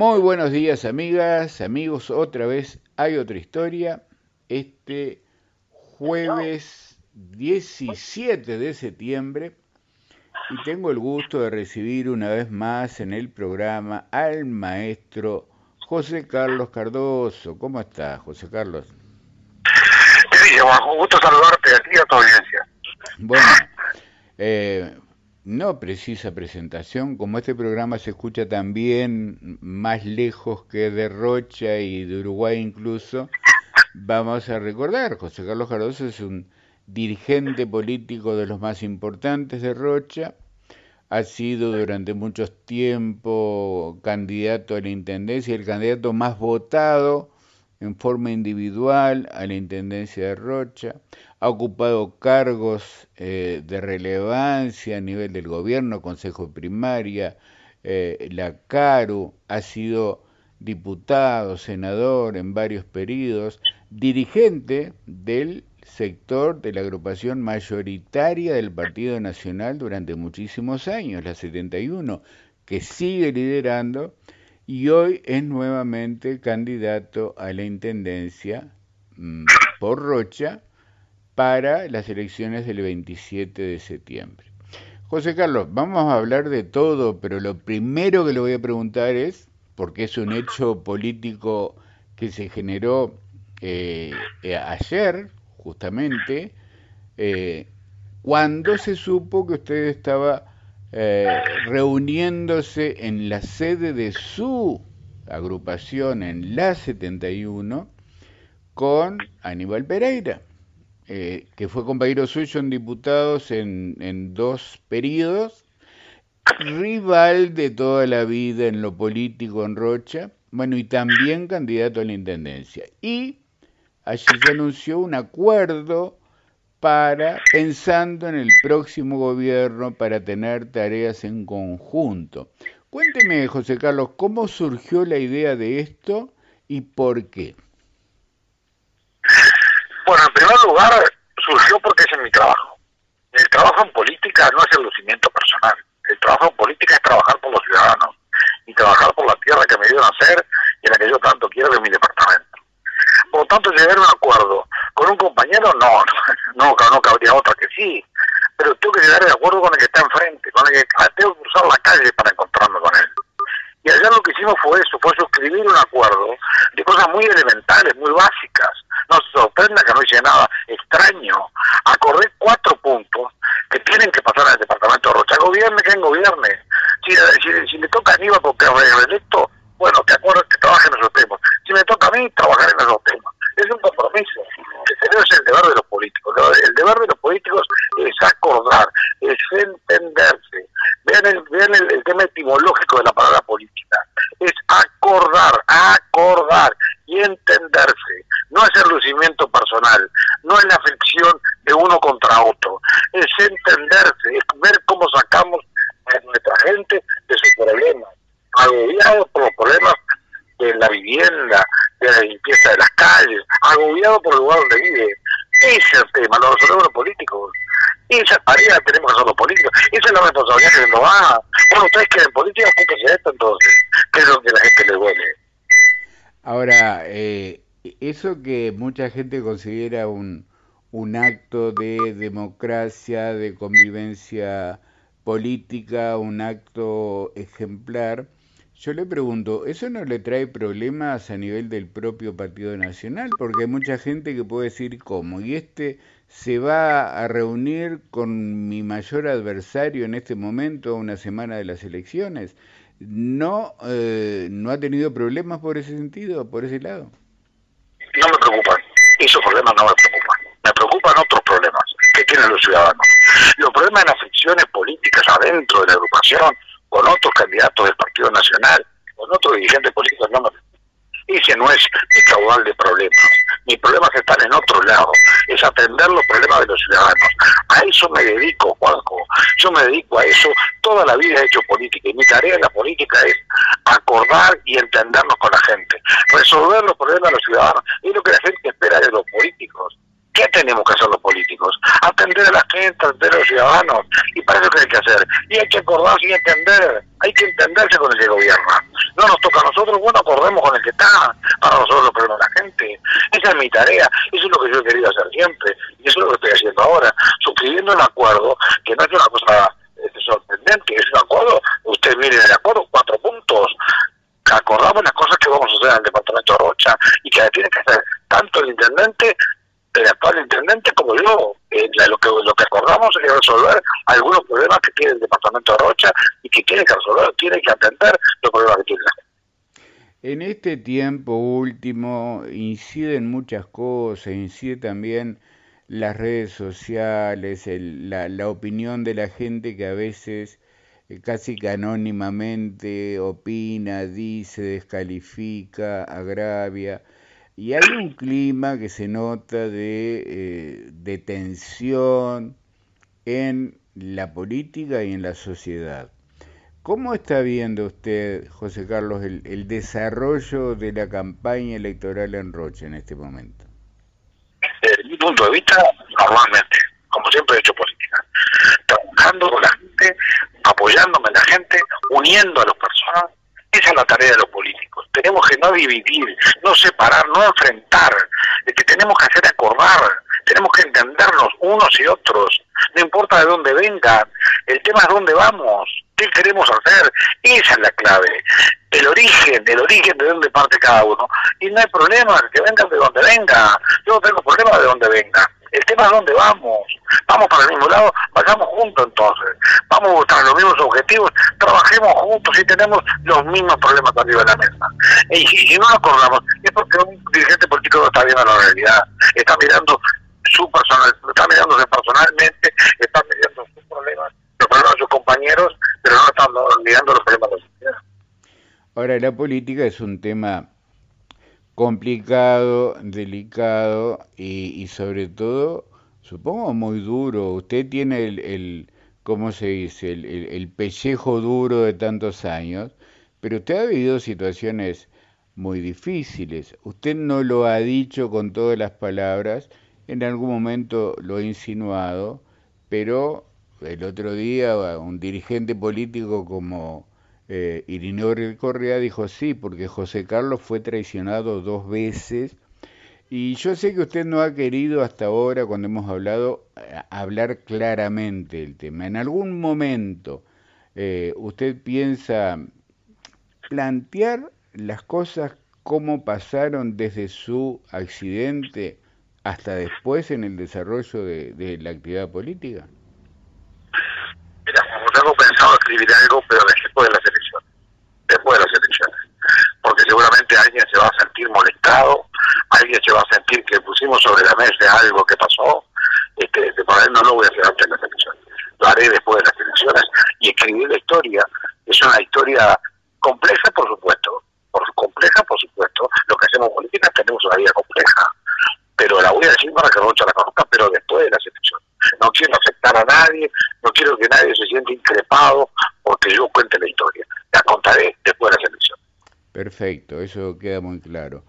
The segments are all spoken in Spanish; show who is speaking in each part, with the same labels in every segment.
Speaker 1: Muy buenos días amigas, amigos, otra vez hay otra historia. Este jueves 17 de septiembre y tengo el gusto de recibir una vez más en el programa al maestro José Carlos Cardoso. ¿Cómo está, José Carlos?
Speaker 2: Un gusto saludarte a ti y a tu audiencia.
Speaker 1: Bueno, eh, no precisa presentación, como este programa se escucha también más lejos que de Rocha y de Uruguay incluso, vamos a recordar, José Carlos Cardoso es un dirigente político de los más importantes de Rocha, ha sido durante mucho tiempo candidato a la Intendencia, el candidato más votado en forma individual a la Intendencia de Rocha, ha ocupado cargos eh, de relevancia a nivel del gobierno, Consejo Primaria, eh, la CARU, ha sido diputado, senador en varios periodos, dirigente del sector de la agrupación mayoritaria del Partido Nacional durante muchísimos años, la 71, que sigue liderando y hoy es nuevamente candidato a la Intendencia mm, por Rocha para las elecciones del 27 de septiembre. José Carlos, vamos a hablar de todo, pero lo primero que le voy a preguntar es, porque es un hecho político que se generó eh, eh, ayer, justamente, eh, cuando se supo que usted estaba reuniéndose en la sede de su agrupación en la 71 con Aníbal Pereira. Eh, que fue compañero suyo en diputados en, en dos periodos, rival de toda la vida en lo político en Rocha, bueno, y también candidato a la Intendencia. Y allí se anunció un acuerdo para, pensando en el próximo gobierno, para tener tareas en conjunto. Cuénteme, José Carlos, ¿cómo surgió la idea de esto y por qué?
Speaker 2: Bueno, en primer lugar, surgió porque es en mi trabajo. El trabajo en política no es el lucimiento personal. El trabajo en política es trabajar por los ciudadanos y trabajar por la tierra que me dio nacer y en la que yo tanto quiero de mi departamento. Por lo tanto, llegar a un acuerdo con un compañero, no, no, no cabría otra que sí. Pero tengo que llegar de acuerdo con el que está enfrente, con el que tengo que cruzar la calle para encontrarme con él. Y allá lo que hicimos fue eso, fue suscribir un acuerdo de cosas muy elementales, muy básicas, no se sorprenda que no hice nada extraño. Acordé cuatro puntos que tienen que pasar al departamento de Rocha. Gobierne quien gobierne. Si, si, le toca a Aníbal porque es reelecto, bueno, que acuerdo que trabaje en esos temas. Si me toca a mí, trabajar en esos temas. Es un compromiso. Ese es el deber de los políticos. El deber de los políticos es acordar, es entenderse. Vean el, el tema etimológico de la palabra política. Es acordar, acordar y entenderse. No es el lucimiento personal, no es la fricción de uno contra otro, es entenderse, es ver cómo sacamos a nuestra gente de sus problemas, agobiados por los problemas de la vivienda, de la limpieza de las calles, agobiados por el lugar donde vive. Ese es el tema, lo resolvemos los políticos. Esa tarea tenemos que hacer los políticos. Esa
Speaker 1: Ahora, eh, eso que mucha gente considera un, un acto de democracia, de convivencia política, un acto ejemplar, yo le pregunto, ¿eso no le trae problemas a nivel del propio Partido Nacional? Porque hay mucha gente que puede decir cómo, y este se va a reunir con mi mayor adversario en este momento, una semana de las elecciones no, eh, no ha tenido problemas por ese sentido, por ese lado.
Speaker 2: No me preocupan, esos problemas no me preocupan. Me preocupan otros problemas que tienen los ciudadanos. Los problemas de las fricciones políticas adentro de la agrupación, con otros candidatos del Partido Nacional, con otros dirigentes políticos, no me ese no es mi caudal de problemas. Mis problemas están en otro lado. Es atender los problemas de los ciudadanos. A eso me dedico, Juanjo. Yo me dedico a eso. Toda la vida he hecho política. Y mi tarea en la política es acordar y entendernos con la gente. Resolver los problemas de los ciudadanos. Es lo que la gente espera de los políticos. ¿Qué tenemos que hacer los políticos? Atender a la gente, atender a los ciudadanos. Y para eso que hay que hacer. Y hay que acordarse y entender. Hay que entenderse con el que gobierna. No nos toca a nosotros acordemos con el que está para resolver los problemas de la gente. Esa es mi tarea, eso es lo que yo he querido hacer siempre, y eso es lo que estoy haciendo ahora, suscribiendo el acuerdo, que no es una cosa este, sorprendente, es un acuerdo, ustedes miren el acuerdo, cuatro puntos, acordamos las cosas que vamos a hacer en el departamento de Rocha y que tiene que hacer tanto el intendente, el actual intendente como yo. Eh, lo, que, lo que acordamos es resolver algunos problemas que tiene el departamento de Rocha y que tiene que resolver, tiene que atender los problemas que tiene
Speaker 1: En este tiempo último inciden muchas cosas, incide también las redes sociales, la, la opinión de la gente que a veces eh, casi que anónimamente opina, dice, descalifica, agravia. Y hay un clima que se nota de, eh, de tensión en la política y en la sociedad. ¿Cómo está viendo usted, José Carlos, el, el, desarrollo de la campaña electoral en Roche en este momento?
Speaker 2: Desde mi punto de vista, normalmente, como siempre he hecho política, trabajando con la gente, apoyándome en la gente, uniendo a las personas. Esa es la tarea de los políticos. Tenemos que no dividir, no separar, no enfrentar. El que tenemos que hacer acordar. Tenemos que entendernos unos y otros. No importa de dónde vengan. El tema es dónde vamos. ¿Qué queremos hacer? Esa es la clave. El origen, el origen de dónde parte cada uno. Y no hay problema, que vengan de donde venga. Yo no tengo problema de dónde venga el tema es dónde vamos. Vamos para el mismo lado, vayamos juntos entonces. Vamos a buscar los mismos objetivos, trabajemos juntos y tenemos los mismos problemas arriba de la mesa. Y si, no nos acordamos, es porque un dirigente político no está viendo la realidad. Está mirando su personal, está mirándose personalmente, está mirando sus problemas, los problemas de sus compañeros, pero no está mirando los problemas de la sociedad.
Speaker 1: Ahora, la política es un tema complicado, delicado y, sobre todo, supongo, muy duro. Usted tiene el, ¿cómo se dice?, el, el, pellejo duro de tantos años, pero usted ha vivido situaciones muy difíciles. Usted no lo ha dicho con todas las palabras, en algún momento lo ha insinuado, pero el otro día un dirigente político como eh, Irineo Correa dijo sí, porque José Carlos fue traicionado dos veces. Y yo sé que usted no ha querido hasta ahora, cuando hemos hablado, eh, hablar claramente del tema. En algún momento eh, usted piensa plantear las cosas como pasaron desde su accidente hasta después en el desarrollo de, la actividad política?
Speaker 2: Mira, como pensado escribir algo, pero de las elecciones. Después de las elecciones. Porque seguramente alguien se va a sentir molestado, alguien se va a sentir que pusimos sobre la mesa algo que pasó. Este, este por no lo voy a hacer antes de las elecciones. Lo haré después de las elecciones y escribir la historia. Es una historia compleja, por supuesto. Por compleja, por supuesto. Lo que hacemos política tenemos una vida compleja. Pero la voy a decir para que Rocha la conozca, pero después de las elecciones no quiero afectar a nadie, no quiero que nadie se sienta increpado porque yo cuente la historia. La contaré después de la selección.
Speaker 1: Perfecto, eso queda muy claro.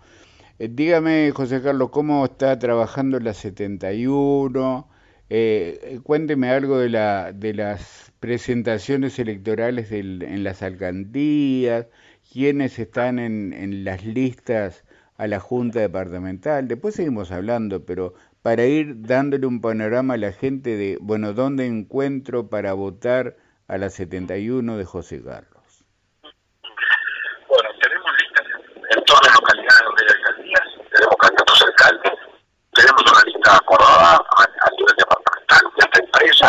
Speaker 1: Eh, dígame, José Carlos, ¿cómo está trabajando la 71? Eh, eh, cuénteme algo de, la, de las presentaciones electorales en las alcaldías, quiénes están en, en las listas a la Junta Departamental. Después seguimos hablando, pero para ir dándole un panorama a la gente de, bueno, ¿dónde encuentro para votar a la 71 de José Carlos?
Speaker 2: Bueno, tenemos listas en todas las localidades donde hay alcaldías, tenemos candidatos alcaldes, tenemos una lista acordada a, nivel departamental, ya está impresa,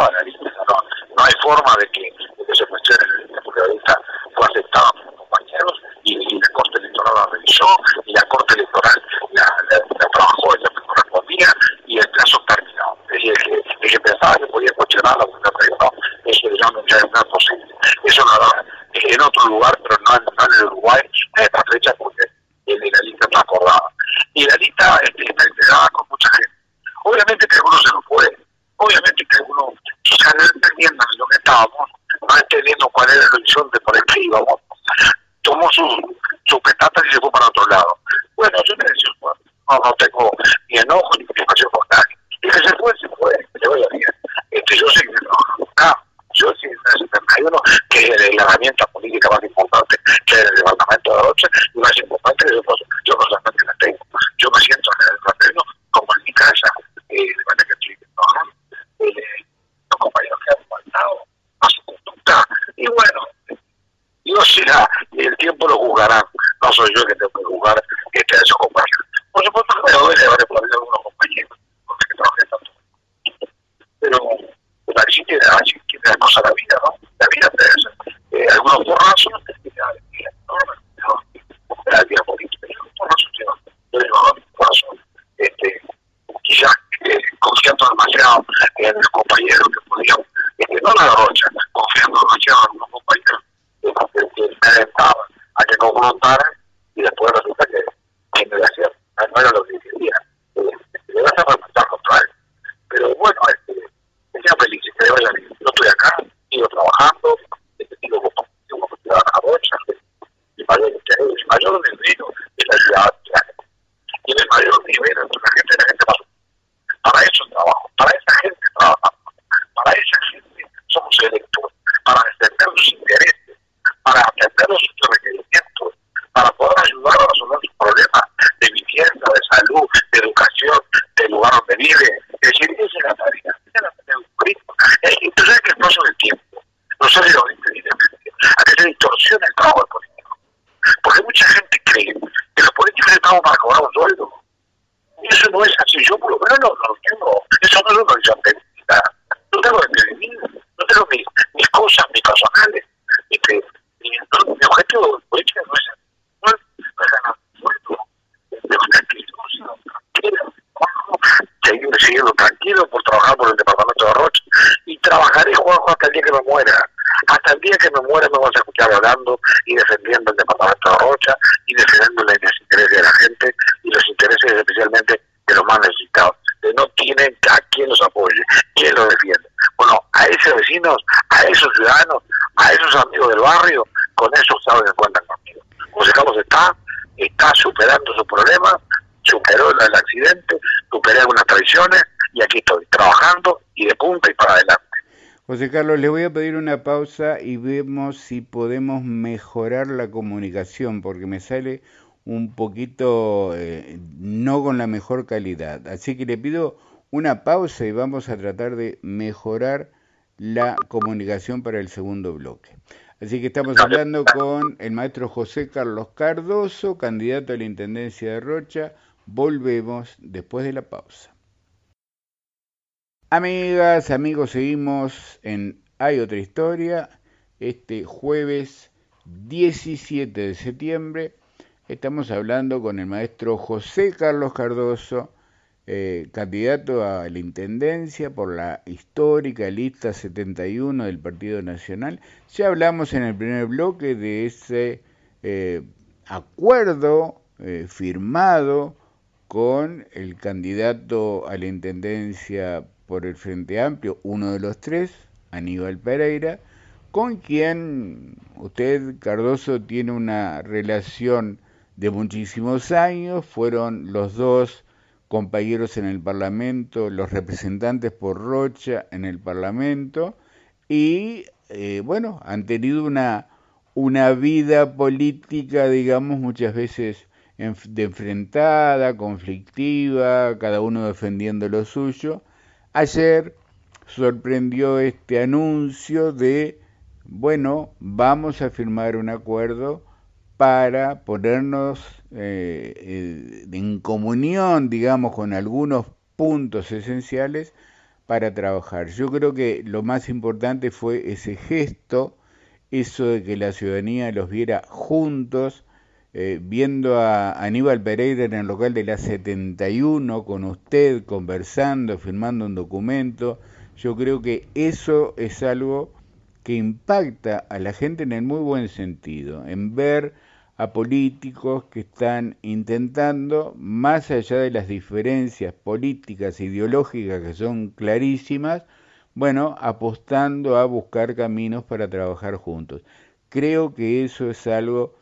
Speaker 2: no, hay forma de que, de que se cuestione la lista, porque la lista fue aceptada por los compañeros y, la Corte Electoral la revisó y la Corte Electoral la, trabajó en la y el plazo terminó. Es decir, que, el que pensaba que podía cuestionar la no, eso ya no, es posible. Eso lo en otro lugar, pero no, no en el Uruguay, a esta fecha, porque el la lista está acordada. Y la lista este, está entregada con mucha gente. Obviamente que algunos se nos fue, obviamente que algunos quizás no entendiendo lo que estábamos, no entendiendo cuál era el horizonte por el que íbamos, tomó sus su petatas y se fue para otro lado. Bueno, yo me decía, bueno, no, no tengo ni enojo ni preocupación por nadie. Y que se fue, se fue, que se vaya bien. Este, yo sé que no, acá, yo sé que en el 71, que es la herramienta política más importante que hay en el departamento departamento de Rocha y más importante yo, yo personalmente la tengo. Yo me siento en el terreno como en mi casa, eh, de manera que estoy trabajando, eh, los compañeros que han faltado a su conducta y bueno, Dios será y el tiempo lo juzgará. No soy yo que tengo que juzgar este, a esos compañeros. Por supuesto que me duele haber perdido algunos compañeros, porque trabajé tanto. Pero así tiene, así tiene la cosa la vida, ¿no? La vida te eh, algunos borrazos, la alegría enorme, la vida política, y algunos borrazos yo digo, borrazos, este, quizás eh, en los compañeros que podían, este, no la rocha, confiando demasiado en los compañeros que, que me alentaban a que confrontaran y después resulta que, que no era cierto, no era lo que quería. Le vas a remontar contra él. Pero bueno, este, sean felices, que vaya bien. Yo estoy acá, sigo trabajando, este, sigo como ciudadana rocha, mi mayor interés, mi mayor desvelo es la ciudad y el mayor nivel entre la gente la gente más para eso trabajo, para esa gente trabajamos, para esa gente somos electos, para defender sus intereses, para atender sus requerimientos, para poder ayudar a resolver sus problemas de vivienda, de salud, de educación, del lugar donde vive. Es decir, esa es la tarea, esa es la tarea de un político. Entonces hay que paso del tiempo, no se lo inteligentemente, a que se distorsione el trabajo del político. Porque mucha gente cree que los políticos estamos para cobrar un sueldo. Y eso no es así. Yo por lo menos no, no lo tengo. Eso no es una horizonte. No tengo de mí, no tengo mis, mis cosas, mis personales. Este, y, no, mi objetivo político no es, no es, no es ganar un sueldo. De manera que yo tranquilo, seguir siguiendo tranquilo por trabajar por el departamento de Rocha. Y trabajaré, Juanjo, hasta el día que me muera. Hasta el día que me muera me vas a escuchar hablando y defendiendo el departamento de Rocha y defendiendo los intereses de la gente y los intereses especialmente de los más necesitados. Que no tienen a quien los apoye, quién los defiende. Bueno, a esos vecinos, a esos ciudadanos, a esos amigos del barrio, con eso saben que cuentan conmigo. José Carlos está, está superando sus problemas, superó el accidente, superé algunas traiciones y aquí estoy trabajando y de punta y para adelante.
Speaker 1: José Carlos, le voy a pedir una pausa y vemos si podemos mejorar la comunicación, porque me sale un poquito eh, no con la mejor calidad. Así que le pido una pausa y vamos a tratar de mejorar la comunicación para el segundo bloque. Así que estamos hablando con el maestro José Carlos Cardoso, candidato a la Intendencia de Rocha. Volvemos después de la pausa. Amigas, amigos, seguimos en Hay otra historia. Este jueves 17 de septiembre estamos hablando con el maestro José Carlos Cardoso, eh, candidato a la Intendencia por la histórica lista 71 del Partido Nacional. Ya hablamos en el primer bloque de ese eh, acuerdo eh, firmado con el candidato a la Intendencia por el Frente Amplio, uno de los tres, Aníbal Pereira, con quien usted, Cardoso, tiene una relación de muchísimos años, fueron los dos compañeros en el Parlamento, los representantes por Rocha en el Parlamento, y eh, bueno, han tenido una, una vida política, digamos, muchas veces de enfrentada, conflictiva, cada uno defendiendo lo suyo, Ayer sorprendió este anuncio de, bueno, vamos a firmar un acuerdo para ponernos eh, en comunión, digamos, con algunos puntos esenciales para trabajar. Yo creo que lo más importante fue ese gesto, eso de que la ciudadanía los viera juntos, eh, viendo a Aníbal Pereira en el local de la 71 con usted, conversando, firmando un documento, yo creo que eso es algo que impacta a la gente en el muy buen sentido, en ver a políticos que están intentando, más allá de las diferencias políticas e ideológicas que son clarísimas, bueno, apostando a buscar caminos para trabajar juntos. Creo que eso es algo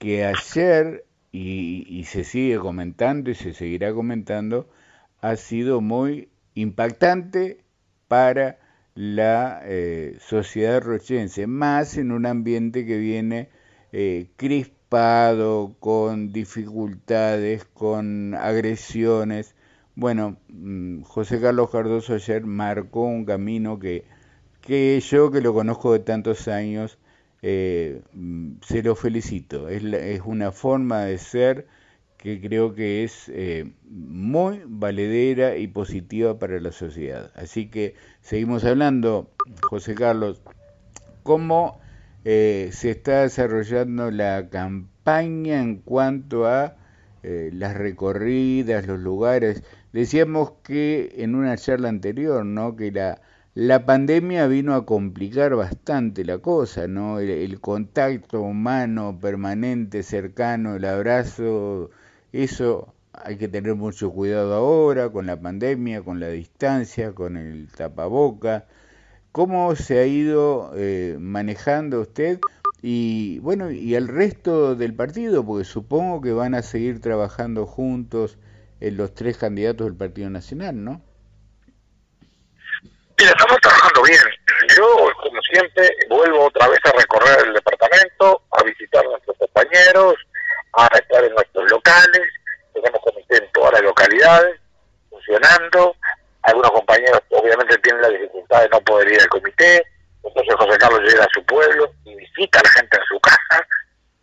Speaker 1: que ayer, y, se sigue comentando y se seguirá comentando, ha sido muy impactante para la eh, sociedad rochense, más en un ambiente que viene eh, preocupado, con dificultades, con agresiones. Bueno, mm, José Carlos Cardoso ayer marcó un camino que, que yo, que lo conozco de tantos años, eh, se lo felicito. Es, una forma de ser que creo que es eh, muy valedera y positiva para la sociedad. Así que seguimos hablando, José Carlos, cómo eh, se está desarrollando la campaña en cuanto a las recorridas, los lugares. Decíamos que en una charla anterior, ¿no? Que la, la pandemia vino a complicar bastante la cosa, ¿no? el contacto humano permanente, cercano, el abrazo eso hay que tener mucho cuidado ahora con la pandemia, con la distancia, con el tapaboca. ¿Cómo se ha ido eh, manejando usted y bueno y el resto del partido? Porque supongo que van a seguir trabajando juntos en los tres candidatos del Partido Nacional, ¿no?
Speaker 2: Estamos trabajando bien. Yo, como siempre, vuelvo otra vez a recorrer el departamento, a visitar a nuestros compañeros, a estar en nuestros locales, tenemos comité en todas las localidades, funcionando, algunos compañeros obviamente tienen la dificultad de no poder ir al comité, entonces José Carlos llega a su pueblo y visita a la gente en su casa,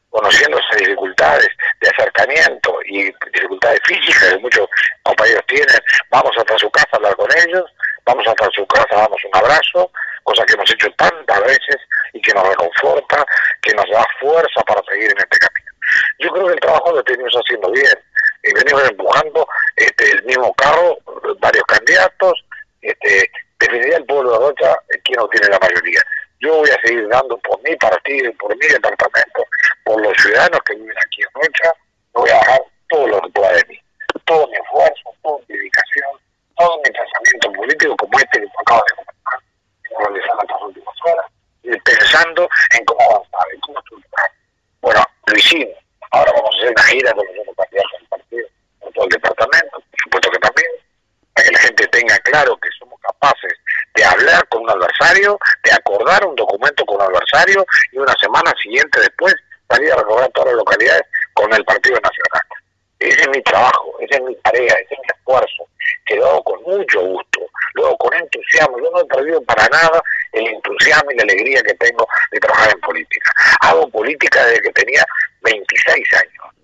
Speaker 2: conociendo esas dificultades de acercamiento y dificultades físicas que muchos compañeros tienen, vamos hasta su casa a hablar con ellos, vamos hasta su casa, damos un abrazo, cosa que hemos hecho tantas veces y que nos reconforta, que nos da fuerza para seguir en este camino. Yo creo que el trabajo lo tenemos haciendo bien. Y venimos empujando este, el mismo carro, varios candidatos. Este, el pueblo de Rocha eh, quien no tiene la mayoría. Yo voy a seguir dando por mi partido, por mi departamento, por los ciudadanos que viven aquí en Rocha. voy a dejar todo lo que pueda de mí. Todo mi esfuerzo, toda mi dedicación, todo mi pensamiento político, como este que acabo de comentar, realizar estas últimas horas, pensando en cómo avanzar, en cómo estructurar. Bueno, lo hicimos. Ahora vamos a hacer una gira con los candidatos del partido, con todo el departamento, por supuesto que también, para que la gente tenga claro que somos capaces de hablar con un adversario, de acordar un adversario y una semana siguiente después salir a recorrer todas las localidades con el Partido Nacional. Ese es mi trabajo, esa es mi tarea, ese es mi esfuerzo, que lo hago con mucho gusto, lo hago con entusiasmo. Yo no he perdido para nada el entusiasmo y la alegría que tengo de trabajar en política. Hago política desde que tenía 26 años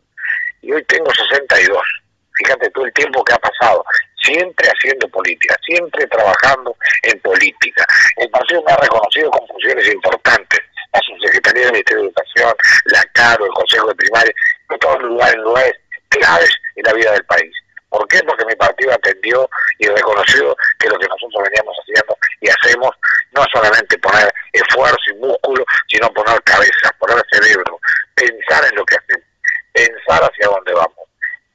Speaker 2: y hoy tengo 62. Fíjate todo el tiempo que ha pasado, siempre haciendo política, siempre trabajando en política. El partido me ha reconocido con funciones importantes, la Subsecretaría del Ministerio de Educación, la CARO, el Consejo de Primaria, en lugares claves en la vida del país. ¿Por qué? Porque mi partido atendió y reconoció que lo que nosotros veníamos haciendo y hacemos no solamente poner esfuerzo y músculo, sino poner cabeza, poner cerebro, pensar en lo que hacemos, pensar hacia dónde vamos,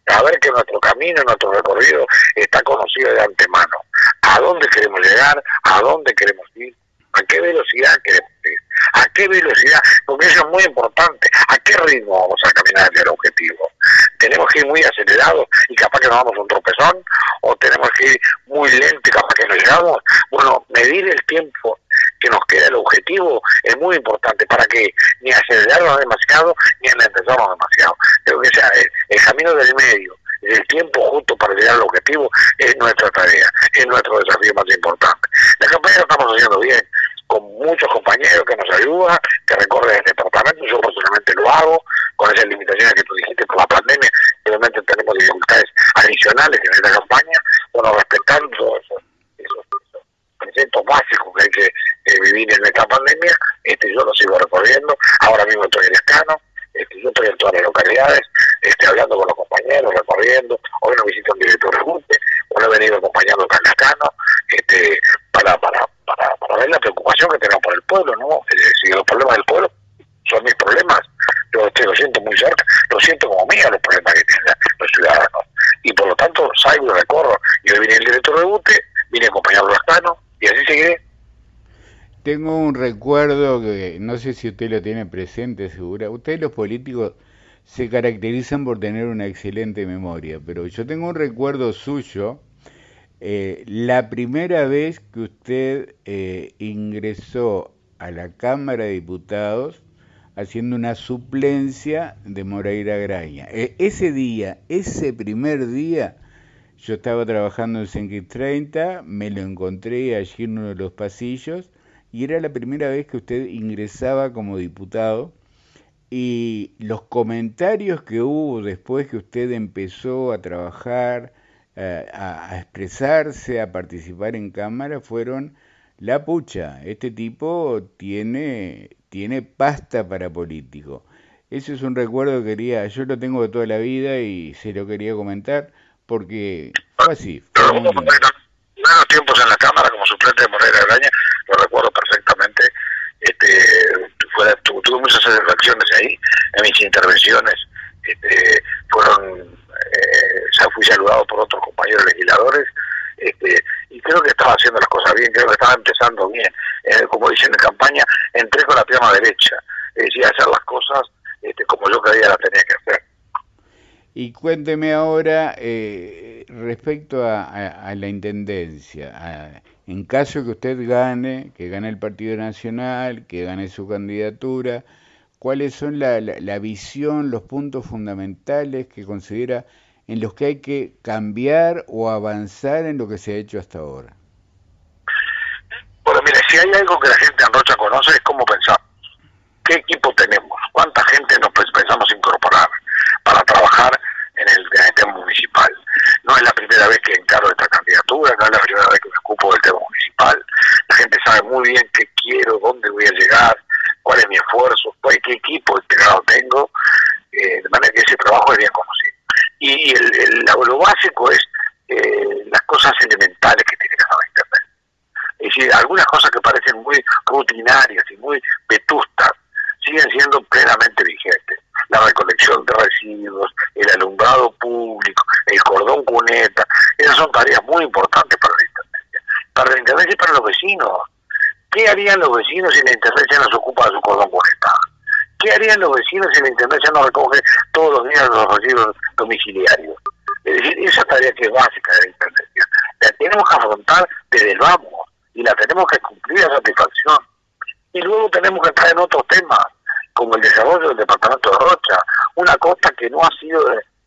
Speaker 2: saber que nuestro camino, nuestro recorrido está conocido de antemano, a dónde queremos llegar, a dónde queremos ir, a qué velocidad queremos ir, a qué velocidad, porque eso es muy importante, a qué ritmo vamos a caminar hacia el objetivo. Tenemos que ir muy acelerados y capaz que nos damos un tropezón, o tenemos que ir muy lento y capaz que no llegamos. Bueno, medir el tiempo que nos queda el objetivo es muy importante para que ni acelerarnos demasiado ni enlentezarnos demasiado. Creo que sea el, camino del medio, el tiempo justo para llegar al objetivo es nuestra tarea, es nuestro desafío más importante. La campaña la estamos haciendo bien, con muchos compañeros que nos ayudan, que recorren el departamento, yo personalmente lo hago, con esas limitaciones que tú dijiste por la pandemia, obviamente tenemos dificultades adicionales en esta campaña, bueno, respetando todos esos, preceptos básicos que hay que eh, vivir en esta pandemia, este yo lo sigo recorriendo, ahora mismo estoy en Escano, este, yo estoy en todas las localidades, este, hablando con los compañeros, recorriendo, hoy no visito un director de Junte, bueno, he venido acompañando a Escano, este, para, para para, ver la preocupación que tenemos por el pueblo, ¿no? si los problemas del pueblo son mis problemas, yo lo siento muy cerca, lo siento como mío los problemas que tienen los ciudadanos. Y por lo tanto salgo y recorro. Y hoy viene el director de UTE, vine a acompañar a y así seguiré.
Speaker 1: Tengo un recuerdo que no sé si usted lo tiene presente, segura. Ustedes los políticos se caracterizan por tener una excelente memoria, pero yo tengo un recuerdo suyo eh, la primera vez que usted eh, ingresó a la Cámara de Diputados haciendo una suplencia de Moreira Graña. E, ese día, ese primer día, yo estaba trabajando en Senki 30, me lo encontré allí en uno de los pasillos y era la primera vez que usted ingresaba como diputado y los comentarios que hubo después que usted empezó a trabajar, a, a, expresarse, a participar en cámara, fueron la pucha, este tipo tiene, tiene pasta para político. Ese es un recuerdo que quería, yo lo tengo de toda la vida y se lo quería comentar porque fue así. Fue
Speaker 2: muy tiempos en la Cámara como suplente de Morera Araña, lo recuerdo perfectamente. Este, fue, tuve muchas satisfacciones ahí en mis intervenciones. Este, fueron, eh, fui saludado por otros compañeros legisladores este, y creo que estaba haciendo las cosas bien, creo que estaba empezando bien. Eh, como dicen en campaña, entré con la pierna derecha, es decir, hacer las cosas este, como yo creía las tenía que hacer.
Speaker 1: Y cuénteme ahora eh, respecto a, la intendencia. en caso que usted gane, que gane el Partido Nacional, que gane su candidatura, ¿cuáles son la, la, visión, los puntos fundamentales que considera en los que hay que cambiar o avanzar en lo que se ha hecho hasta ahora?
Speaker 2: Bueno, mire, si hay algo que la gente en Rocha conoce es cómo pensamos. ¿Qué equipo tenemos? ¿Cuánta gente nos pensamos incorporar para trabajar en el, tema municipal. No es la primera vez que encaro esta candidatura, no es la primera vez que me ocupo del tema municipal. La gente sabe muy bien qué quiero, dónde voy a llegar, cuál es mi esfuerzo, qué equipo integrado tengo, eh, de manera que ese trabajo es bien conocido. Y el, lo básico es eh, las cosas elementales que tiene saber Internet. Es decir, algunas cosas que parecen muy rutinarias y muy vetustas siguen siendo plenamente vigentes la recolección de residuos, el alumbrado público, el cordón cuneta, esas son tareas muy importantes para la Intendencia, para la Intendencia y para los vecinos. ¿Qué harían los vecinos si la Intendencia no se ocupa de su cordón cuneta? ¿Qué harían los vecinos si la Intendencia no recoge todos los días los residuos domiciliarios? Es decir, esa tarea que es básica de la Intendencia, la tenemos que afrontar desde el vamos y la tenemos que cumplir a satisfacción. Y luego tenemos que entrar en otros temas como el desarrollo del departamento de Rocha, una costa que no ha sido,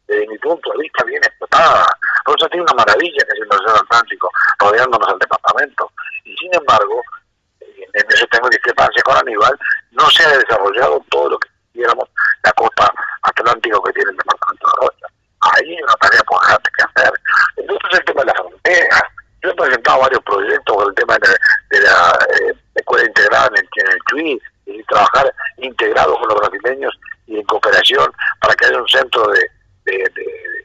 Speaker 2: desde mi punto de vista, bien explotada. Rocha tiene una maravilla que es el Océano Atlántico, rodeándonos al departamento. Y sin embargo, en eso tengo discrepancia con Aníbal, no se ha desarrollado todo lo que quisiéramos la costa atlántica que tiene el departamento de Rocha. Ahí hay una tarea por que hacer. Entonces el tema de la frontera. Yo he presentado varios proyectos con el tema de, la eh, escuela integrada en el, en y trabajar integrado con los brasileños y en cooperación para que haya un centro de,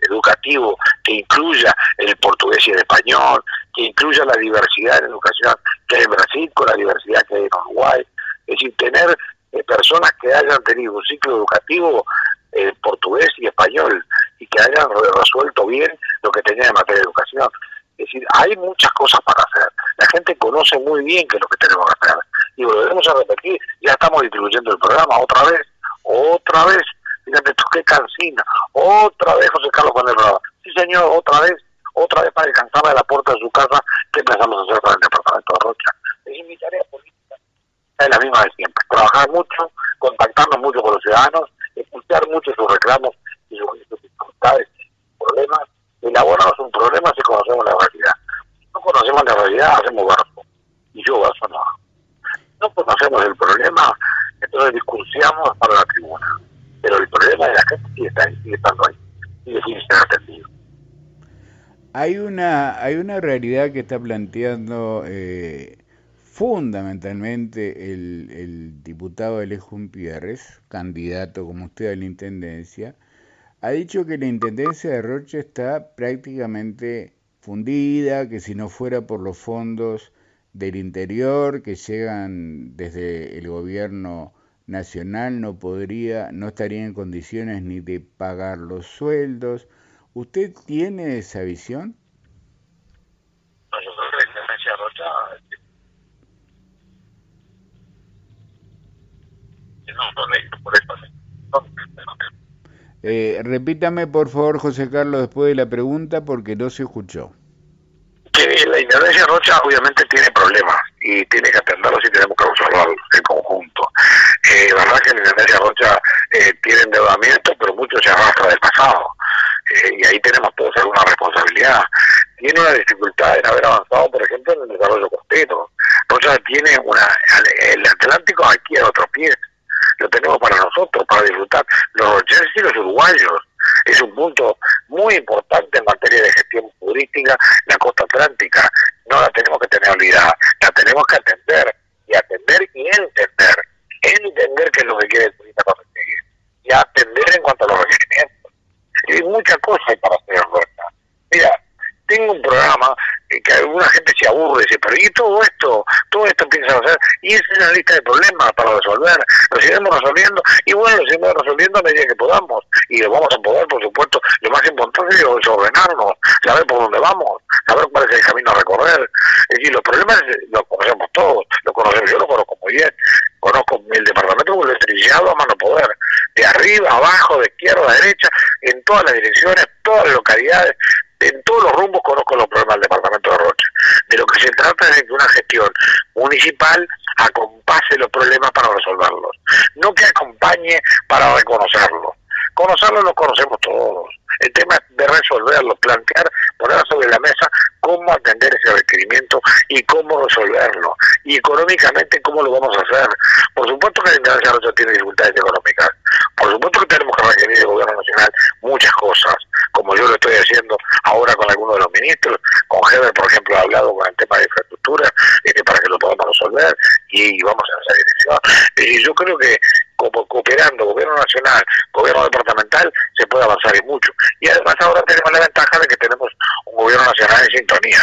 Speaker 2: educativo que incluya el portugués y el español, que incluya la diversidad en educación que hay en Brasil con la diversidad que hay en Uruguay. Es decir, tener eh, personas que hayan tenido un ciclo educativo eh, portugués y español y que hayan resuelto bien lo que tenía en materia de educación. Es decir, hay muchas cosas para hacer. La gente conoce muy bien qué es lo que tenemos que hacer y volvemos a repetir, ya estamos distribuyendo el programa otra vez, otra vez, fíjate tú qué cansina, otra vez José Carlos con el programa, sí señor, otra vez, otra vez para descansar de la puerta de su casa, ¿qué empezamos a hacer para el departamento de Rocha? Es mi tarea política, es la misma de siempre, trabajar mucho, contactarnos mucho con los ciudadanos, escuchar mucho sus reclamos y sus, dificultades, problemas, elaboramos un problema si conocemos la realidad. Si no conocemos la realidad, hacemos barco. Y yo vaso no no conocemos el problema, entonces discursiamos para la tribuna. Pero el problema de la gente sigue, estando ahí, sigue sin.
Speaker 1: Hay una, hay una realidad que está planteando eh, fundamentalmente el, diputado Alejón Pierres, candidato como usted a la Intendencia, ha dicho que la Intendencia de Roche está prácticamente fundida, que si no fuera por los fondos del interior que llegan desde el gobierno nacional no podría, no estaría en condiciones ni de pagar los sueldos. ¿Usted tiene esa visión? Eh, repítame por favor, José Carlos, después de la pregunta porque no se escuchó
Speaker 2: la Intendencia Rocha obviamente tiene problemas y tiene que atenderlos y tenemos que resolverlos en conjunto. Eh, verdad que la Intendencia Rocha eh, tiene endeudamiento, pero mucho se arrastra del pasado. Eh, y ahí tenemos todos alguna responsabilidad. Tiene una dificultad en haber avanzado, por ejemplo, en el desarrollo costero. Rocha tiene una, el Atlántico aquí a otro pie, lo tenemos para nosotros, para disfrutar los rocheses y los uruguayos. Es un punto muy importante en materia de gestión turística, la costa atlántica. No la tenemos que tener olvidada, la tenemos que atender, y atender y entender. Entender qué es lo que quiere el turista para seguir, y atender en cuanto a los requerimientos. Y muchas cosas para hacer en Mira, tengo un programa que alguna gente se aburre y dice, pero ¿y todo esto? Todo esto piensan hacer. Y esa es una lista de problemas para resolver. Lo seguimos resolviendo y bueno, lo seguimos resolviendo a medida que podamos. Y lo vamos a poder, por supuesto. Lo más importante es ordenarnos, saber por dónde vamos, saber cuál es el camino a recorrer. Es decir, los problemas los conocemos todos, los conocemos, yo lo conozco muy bien. Conozco el departamento lo he trillado a mano poder, de arriba, abajo, de izquierda, a derecha, en todas las direcciones, todas las localidades, en todos los rumbos conozco los problemas del departamento de Rocha. De lo que se trata es de que una gestión municipal acompase los problemas para resolverlos, no que acompañe para reconocerlos. Conocerlos los conocemos todos. El tema de resolverlo, plantear, poner sobre la mesa cómo atender ese requerimiento y cómo resolverlo. Y económicamente, cómo lo vamos a hacer. Por supuesto que la Intendencia Rocha tiene dificultades económicas. Por supuesto que tenemos que requerir del Gobierno Nacional muchas cosas como yo lo estoy ahora con algunos de los ministros, con Heber, por ejemplo, he hablado con el tema de infraestructura, este, para que lo podamos resolver y vamos a esa dirección. Y yo creo que como cooperando gobierno nacional, gobierno departamental, se puede avanzar y mucho. Y además ahora tenemos la ventaja de que tenemos un gobierno nacional en sintonía.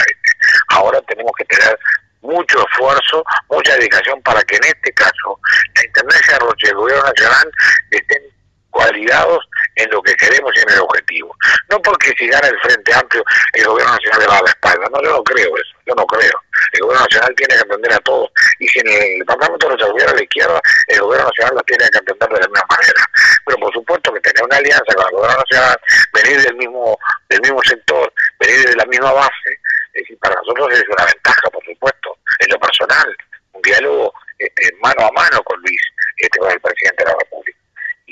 Speaker 2: Ahora tenemos que tener mucho esfuerzo, mucha dedicación para que en este caso la Intendencia de Roche y el Gobierno Nacional estén cualidados en lo que queremos y en el objetivo. No porque si gana el Frente Amplio el Gobierno Nacional le va a la espalda, no, yo no creo eso, yo no creo. El Gobierno Nacional tiene que atender a todos y si en el Departamento de Gobierno a la izquierda, el Gobierno Nacional la tiene que atender de la misma manera. Pero por supuesto que tener una alianza con el Gobierno Nacional, venir del mismo, del mismo sector, venir de la misma base, es decir, para nosotros es una ventaja, por supuesto, en lo personal, un diálogo este, mano a mano con Luis, este, con el presidente de la República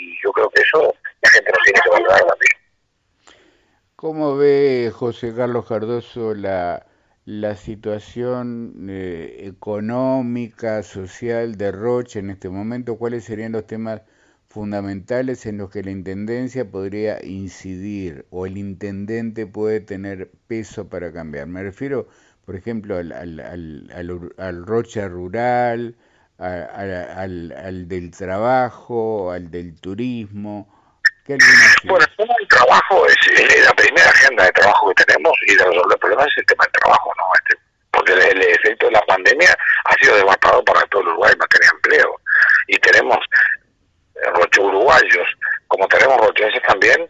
Speaker 2: y yo creo que eso la gente nos tiene que valorar también.
Speaker 1: ¿Cómo ve José Carlos Cardoso la, la situación eh, económica, social de Roche en este momento? ¿Cuáles serían los temas fundamentales en los que la Intendencia podría incidir o el Intendente puede tener peso para cambiar? Me refiero, por ejemplo, al, al, al, al Rocha rural, al, al, del trabajo, al del turismo?
Speaker 2: bueno, el trabajo es, la primera agenda de trabajo que tenemos y de resolver problemas es el tema del trabajo, ¿no? Este, porque el, efecto de la pandemia ha sido devastador para todo el Uruguay materia de empleo. Y tenemos roche uruguayos, como tenemos rocheses también,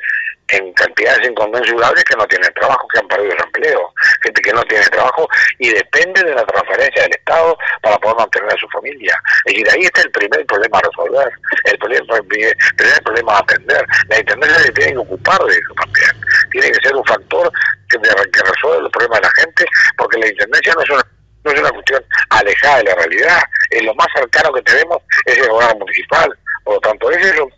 Speaker 2: en cantidades inconmensurables que no tienen trabajo, que han perdido el empleo, gente que no tiene trabajo y depende de la transferencia del Estado para poder mantener a su familia. Es decir, ahí está el primer problema a resolver, el primer, problema a atender. La Intendencia se tiene que ocupar de eso también. Tiene que ser un factor que, que resuelva los problemas de la gente, porque la Intendencia no es una no es una cuestión alejada de la realidad, es lo más cercano que tenemos es el gobierno municipal, por lo tanto ese es un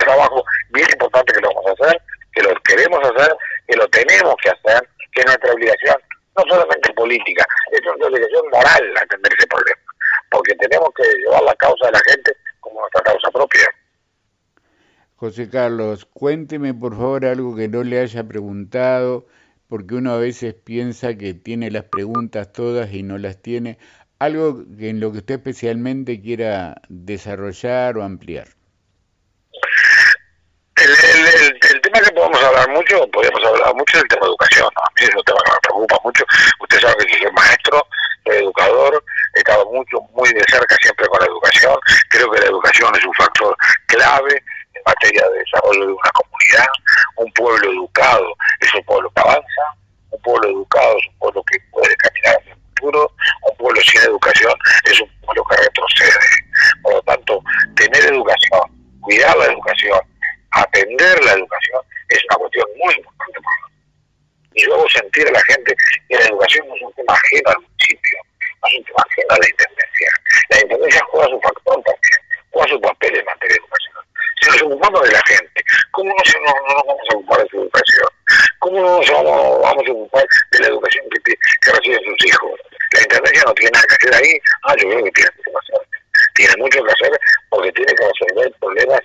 Speaker 2: trabajo bien importante que lo vamos a hacer, que lo queremos hacer, que lo tenemos que hacer, que es nuestra obligación, no solamente política, es nuestra obligación moral atender ese problema, porque tenemos que llevar la causa de la gente como nuestra causa propia.
Speaker 1: José Carlos, cuénteme por favor algo que no le haya preguntado, porque uno a veces piensa que tiene las preguntas todas y no las tiene. Algo en lo que usted especialmente quiera desarrollar o ampliar.
Speaker 2: El, tema que podemos hablar mucho, podemos hablar mucho es el tema de educación. A mí es un tema que me preocupa mucho. Usted sabe que soy maestro, soy educador, he estado mucho, muy de cerca siempre con la educación. Creo que la educación es un factor clave en materia de desarrollo de una comunidad. Un pueblo educado es un pueblo que avanza, un pueblo educado es un pueblo que puede caminar hacia el futuro, un pueblo sin educación es un pueblo que retrocede lo tanto, tener educación, cuidar la educación, atender la educación es una cuestión muy importante para nosotros. Y luego sentir a la gente que la educación no es un tema ajeno al municipio, es un tema ajeno a la Intendencia. La Intendencia juega su factor también, juega su papel en materia de educación. Si nos ocupamos de la gente, ¿cómo no, no, no nos vamos a ocupar de su educación? ¿Cómo no nos vamos, vamos a ocupar de la educación que, que reciben sus hijos? La Intendencia no tiene nada que hacer ahí. Ah, yo creo que tiene mucho que hacer. Tiene mucho que hacer porque tiene que resolver problemas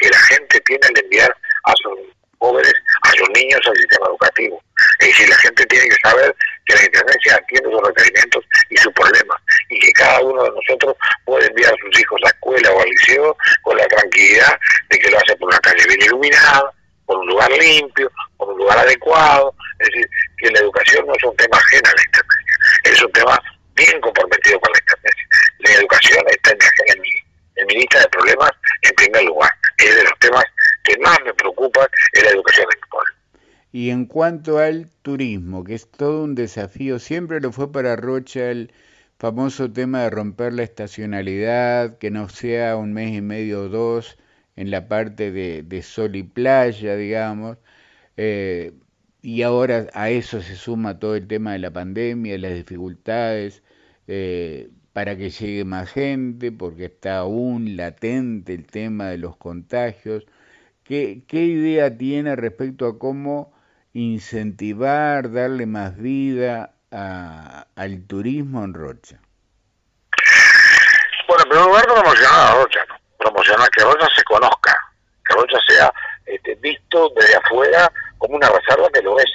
Speaker 2: que la gente tiene al enviar a sus jóvenes, a sus niños al sistema educativo. Es decir, la gente tiene que saber que la Intendencia atiende sus requerimientos y sus problemas y que cada uno de nosotros puede enviar a sus hijos a la escuela o al liceo con la tranquilidad de que lo hace por una calle bien iluminada, por un lugar limpio, por un lugar adecuado. Es decir, que la educación no es un tema ajeno a la Intendencia, es un tema bien comprometido con la Intendencia. La educación está en mi, en mi lista de problemas en primer lugar. Es de los temas que
Speaker 1: Y en cuanto al turismo, que es todo un desafío, siempre lo fue para Rocha el famoso tema de romper la estacionalidad, que no sea un mes y medio o dos en la parte de, sol y playa, digamos. Eh, y ahora a eso se suma todo el tema de la pandemia, las dificultades eh, para que llegue más gente, porque está aún latente el tema de los contagios. ¿Qué, qué idea tiene respecto a cómo incentivar, darle más vida a, al turismo en Rocha?
Speaker 2: Bueno, en primer lugar promocionar a Rocha, promocionar que Rocha se conozca, que Rocha sea este, visto desde afuera como una reserva que lo es,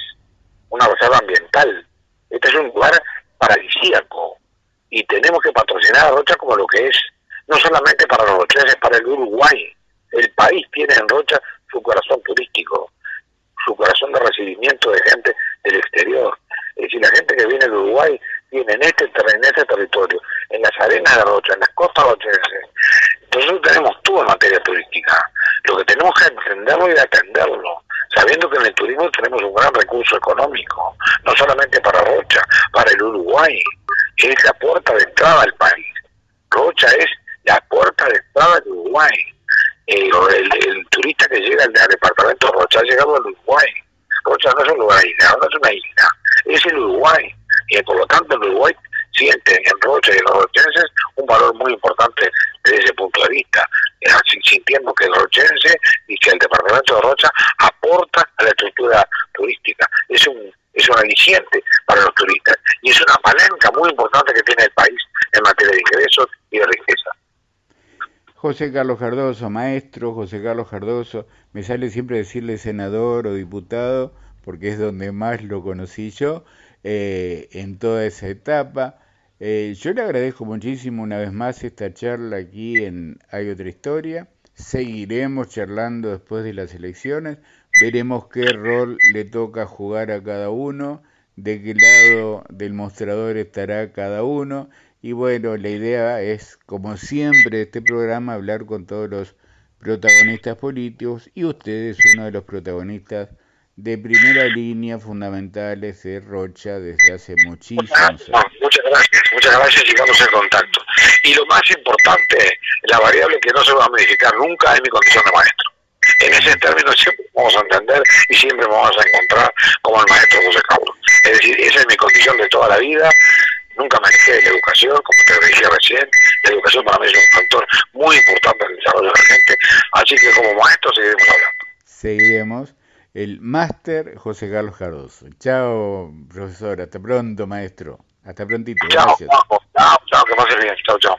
Speaker 2: una reserva ambiental. Este es un lugar paradisíaco y tenemos que patrocinar a Rocha como lo que es, no solamente para los rocheses, para el Uruguay. El país tiene en Rocha su corazón turístico su corazón de recibimiento de gente del exterior. Es decir, la gente que viene de Uruguay viene en este, en este territorio, en las arenas de Rocha, en las costas rocheses. Entonces tenemos todo en materia turística. Lo que tenemos que entenderlo y atenderlo, sabiendo que en el turismo tenemos un gran recurso económico, no solamente para Rocha, para el Uruguay, es la puerta de entrada al país. Rocha es la puerta de entrada del Uruguay eh, el, turista que llega al, departamento de Rocha ha llegado al Uruguay. Rocha no es un lugar aislado, no es una isla, es el Uruguay. Y por lo tanto el Uruguay siente en Rocha y en los rochenses un valor muy importante desde ese punto de vista, sintiendo que el rochense y que el departamento de Rocha aporta a la estructura turística. Es un es un aliciente para los turistas y es una palanca muy importante que tiene el país en materia de ingresos y de riqueza.
Speaker 1: José Carlos Cardoso, maestro José Carlos Cardoso, me sale siempre decirle senador o diputado, porque es donde más lo conocí yo eh, en toda esa etapa. Eh, yo le agradezco muchísimo una vez más esta charla aquí en Hay otra historia. Seguiremos charlando después de las elecciones. Veremos qué rol le toca jugar a cada uno, de qué lado del mostrador estará cada uno y bueno, la idea es, como siempre, este programa, hablar con todos los protagonistas políticos y usted es uno de los protagonistas de primera línea fundamentales de Rocha desde hace muchísimos años.
Speaker 2: Muchas gracias, muchas gracias y vamos en contacto. Y lo más importante, la variable que no se va a modificar nunca es mi condición de maestro. En ese término siempre vamos a entender y siempre vamos a encontrar como el maestro José Carlos. Es decir, esa es mi condición de toda la vida nunca me alejé de la educación, como te decía recién, la educación para mí es un factor muy importante en el desarrollo de la gente, así que como maestro seguiremos hablando.
Speaker 1: Seguiremos. El máster José Carlos Cardoso. Chao, profesor. Hasta pronto, maestro. Hasta prontito.
Speaker 2: Chao, chao, chao, que pase bien. Chao, chao.